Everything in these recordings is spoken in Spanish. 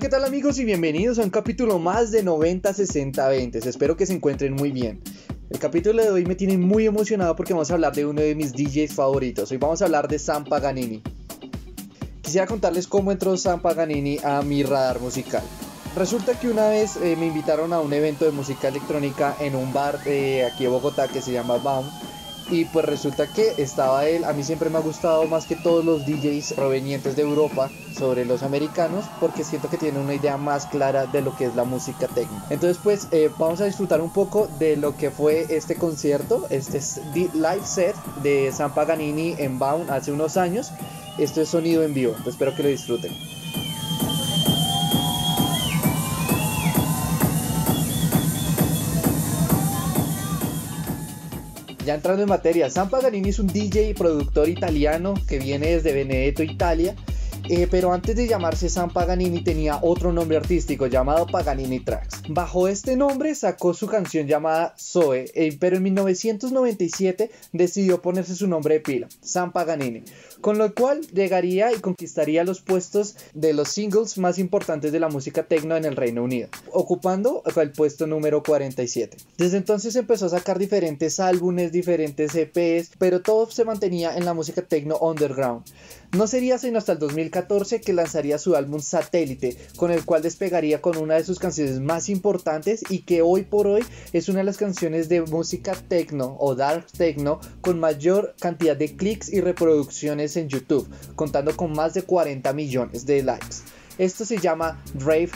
¿Qué tal amigos y bienvenidos a un capítulo más de 90 60 20. Espero que se encuentren muy bien. El capítulo de hoy me tiene muy emocionado porque vamos a hablar de uno de mis DJs favoritos. Hoy vamos a hablar de Sam Paganini. Quisiera contarles cómo entró Sam Paganini a mi radar musical. Resulta que una vez eh, me invitaron a un evento de música electrónica en un bar eh, aquí de Bogotá que se llama Baum. Y pues resulta que estaba él, a mí siempre me ha gustado más que todos los DJs provenientes de Europa sobre los americanos porque siento que tienen una idea más clara de lo que es la música techno. Entonces pues eh, vamos a disfrutar un poco de lo que fue este concierto, este live set de Sam Paganini en Baum hace unos años. Esto es sonido en vivo, espero que lo disfruten. Ya entrando en materia, Sam Paganini es un DJ y productor italiano que viene desde Benedetto, Italia. Eh, pero antes de llamarse Sam Paganini tenía otro nombre artístico llamado Paganini Tracks. Bajo este nombre sacó su canción llamada Zoe, eh, pero en 1997 decidió ponerse su nombre de pila, Sam Paganini, con lo cual llegaría y conquistaría los puestos de los singles más importantes de la música techno en el Reino Unido, ocupando el puesto número 47. Desde entonces empezó a sacar diferentes álbumes, diferentes EPs, pero todo se mantenía en la música techno underground. No sería sino hasta el 2014 que lanzaría su álbum Satélite, con el cual despegaría con una de sus canciones más importantes y que hoy por hoy es una de las canciones de música techno o dark techno con mayor cantidad de clics y reproducciones en YouTube, contando con más de 40 millones de likes. Esto se llama Drave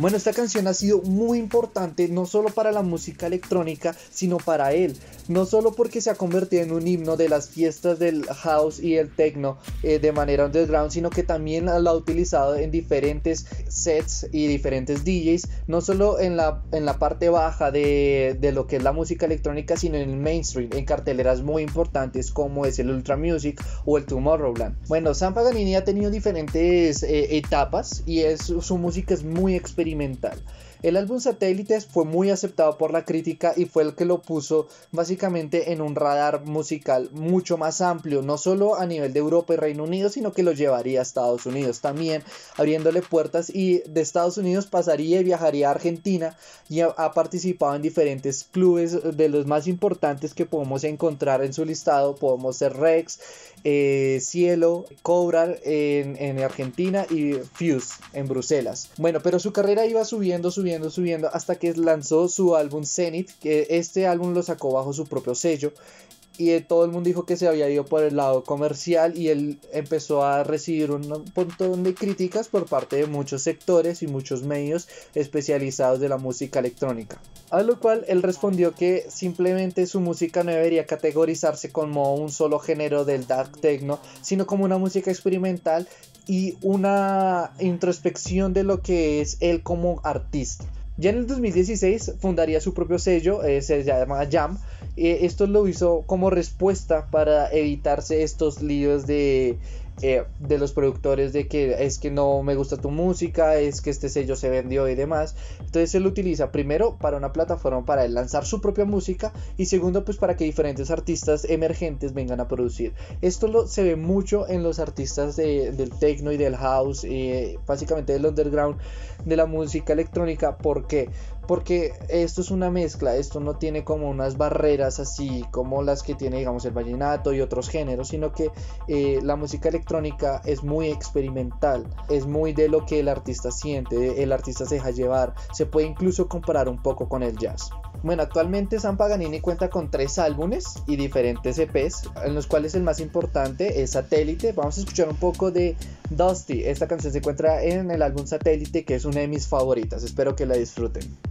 Bueno, esta canción ha sido muy importante no solo para la música electrónica, sino para él. No solo porque se ha convertido en un himno de las fiestas del house y el techno eh, de manera underground, sino que también lo ha utilizado en diferentes sets y diferentes DJs, no solo en la, en la parte baja de, de lo que es la música electrónica, sino en el mainstream, en carteleras muy importantes como es el Ultra Music o el Tomorrowland. Bueno, Sam Paganini ha tenido diferentes eh, etapas y es, su música es muy experimental experimental. El álbum Satélites fue muy aceptado por la crítica y fue el que lo puso básicamente en un radar musical mucho más amplio, no solo a nivel de Europa y Reino Unido, sino que lo llevaría a Estados Unidos también, abriéndole puertas y de Estados Unidos pasaría y viajaría a Argentina y ha, participado en diferentes clubes de los más importantes que podemos encontrar en su listado, podemos ser Rex, eh, Cielo, Cobra en, en Argentina y Fuse en Bruselas. Bueno, pero su carrera iba subiendo, subiendo, subiendo hasta que lanzó su álbum Zenith, que este álbum lo sacó bajo su propio sello. Y eh, todo el mundo dijo que se había ido por el lado comercial y él empezó a recibir un montón de críticas por parte de muchos sectores y muchos medios especializados de la música electrónica. A lo cual él respondió que simplemente su música no debería categorizarse como un solo género del dark techno, sino como una música experimental y una introspección de lo que es él como artista. Ya en el 2016 fundaría su propio sello, eh, se llama Jam. Eh, esto lo hizo como respuesta para evitarse estos líos de, eh, de los productores de que es que no me gusta tu música, es que este sello se vendió y demás. Entonces él lo utiliza primero para una plataforma para lanzar su propia música y segundo pues para que diferentes artistas emergentes vengan a producir. Esto lo, se ve mucho en los artistas de- del techno y del house, eh, básicamente del underground de la música electrónica. ¿Por qué? Porque esto es una mezcla, esto no tiene como unas barreras así como las que tiene digamos el vallenato y otros géneros, sino que eh, la música electrónica es muy experimental, es muy de lo que el artista siente, el artista se deja llevar, se puede incluso comparar un poco con el jazz. Bueno, actualmente San Paganini cuenta con tres álbumes y diferentes EPs, en los cuales el más importante es Satélite. Vamos a escuchar un poco de Dusty. Esta canción se encuentra en el álbum Satélite, que es una de mis favoritas. Espero que la disfruten.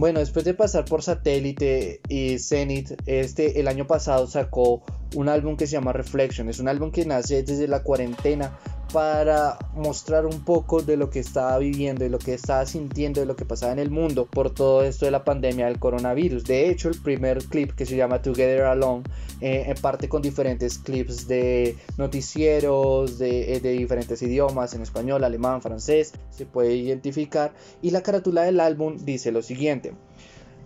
Bueno, después de pasar por Satélite y Zenith, este el año pasado sacó un álbum que se llama Reflection. Es un álbum que nace desde la cuarentena para mostrar un poco de lo que estaba viviendo, de lo que estaba sintiendo, de lo que pasaba en el mundo por todo esto de la pandemia del coronavirus. De hecho, el primer clip que se llama Together Alone eh, parte con diferentes clips de noticieros eh, de diferentes idiomas, en español, alemán, francés, se puede identificar. Y la carátula del álbum dice lo siguiente.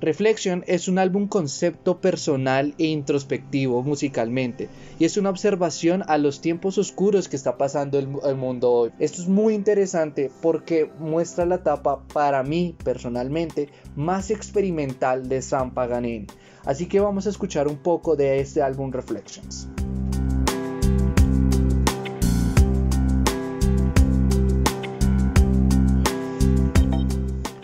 Reflection es un álbum concepto personal e introspectivo musicalmente y es una observación a los tiempos oscuros que está pasando el, mundo hoy. Esto es muy interesante porque muestra la etapa para mí personalmente más experimental de Sam Paganini. Así que vamos a escuchar un poco de este álbum Reflections.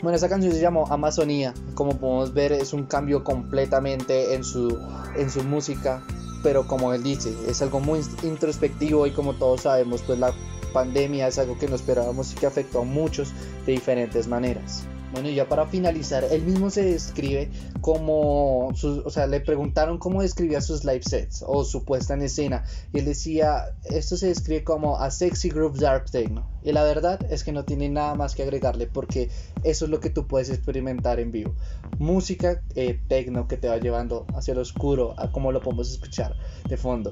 Bueno, esa canción se llamó Amazonía. Como podemos ver, es un cambio completamente en su, en su música. Pero como él dice, es algo muy introspectivo y como todos sabemos, pues la pandemia es algo que no esperábamos y que afectó a muchos de diferentes maneras. Bueno, y ya para finalizar, él mismo se describe como, o sea, le preguntaron cómo describía sus live sets o su puesta en escena, y él decía, esto se describe como a sexy group dark techno, y la verdad es que no tiene nada más que agregarle porque eso es lo que tú puedes experimentar en vivo, música eh, techno que te va llevando hacia lo oscuro, a como lo podemos escuchar de fondo.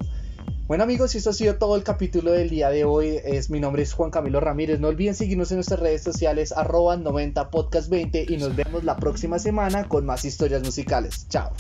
Bueno amigos, esto ha sido todo el capítulo del día de hoy. Es, mi nombre es Juan Camilo Ramírez. No olviden seguirnos en nuestras redes sociales arroba 90podcast20 y nos vemos la próxima semana con más historias musicales. Chao.